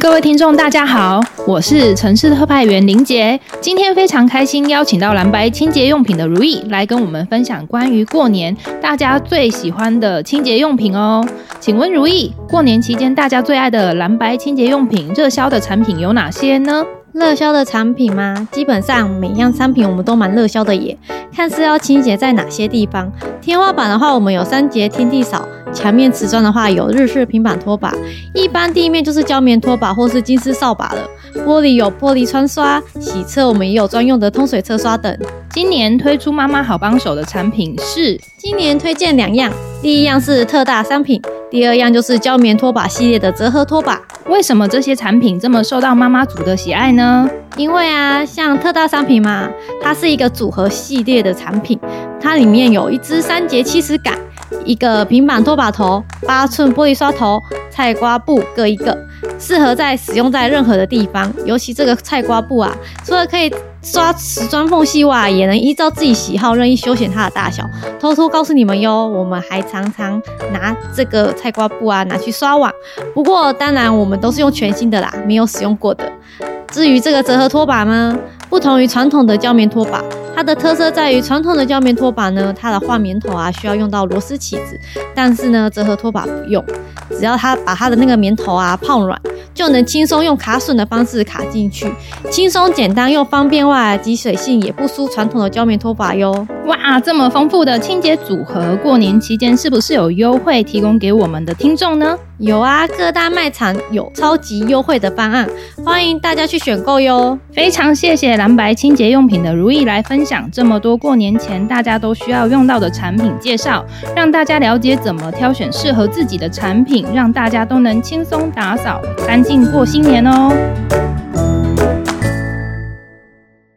各位听众，大家好，我是城市特派员林杰。今天非常开心邀请到蓝白清洁用品的如意来跟我们分享关于过年大家最喜欢的清洁用品哦。请问如意，过年期间大家最爱的蓝白清洁用品热销的产品有哪些呢？热销的产品吗？基本上每样商品我们都蛮热销的耶。看是要清洁在哪些地方。天花板的话，我们有三节天地扫；墙面瓷砖的话，有日式平板拖把；一般地面就是胶棉拖把或是金丝扫把了。玻璃有玻璃窗刷，洗车我们也有专用的通水车刷等。今年推出妈妈好帮手的产品是，今年推荐两样，第一样是特大商品，第二样就是胶棉拖把系列的折合拖把。为什么这些产品这么受到妈妈组的喜爱呢？因为啊，像特大商品嘛，它是一个组合系列的产品，它里面有一支三节七十杆，一个平板拖把头，八寸玻璃刷头，菜瓜布各一个，适合在使用在任何的地方。尤其这个菜瓜布啊，除了可以刷瓷砖缝隙外，也能依照自己喜好任意修剪它的大小。偷偷告诉你们哟，我们还常常拿这个菜瓜布啊拿去刷碗。不过当然我们都是用全新的啦，没有使用过的。至于这个折合拖把呢，不同于传统的胶棉拖把，它的特色在于传统的胶棉拖把呢，它的换棉头啊需要用到螺丝起子，但是呢折合拖把不用，只要它把它的那个棉头啊泡软。就能轻松用卡榫的方式卡进去，轻松简单又方便外，吸水性也不输传统的胶棉拖把哟。哇，这么丰富的清洁组合，过年期间是不是有优惠提供给我们的听众呢？有啊，各大卖场有超级优惠的方案，欢迎大家去选购哟。非常谢谢蓝白清洁用品的如意来分享这么多过年前大家都需要用到的产品介绍，让大家了解怎么挑选适合自己的产品，让大家都能轻松打扫干净过新年哦。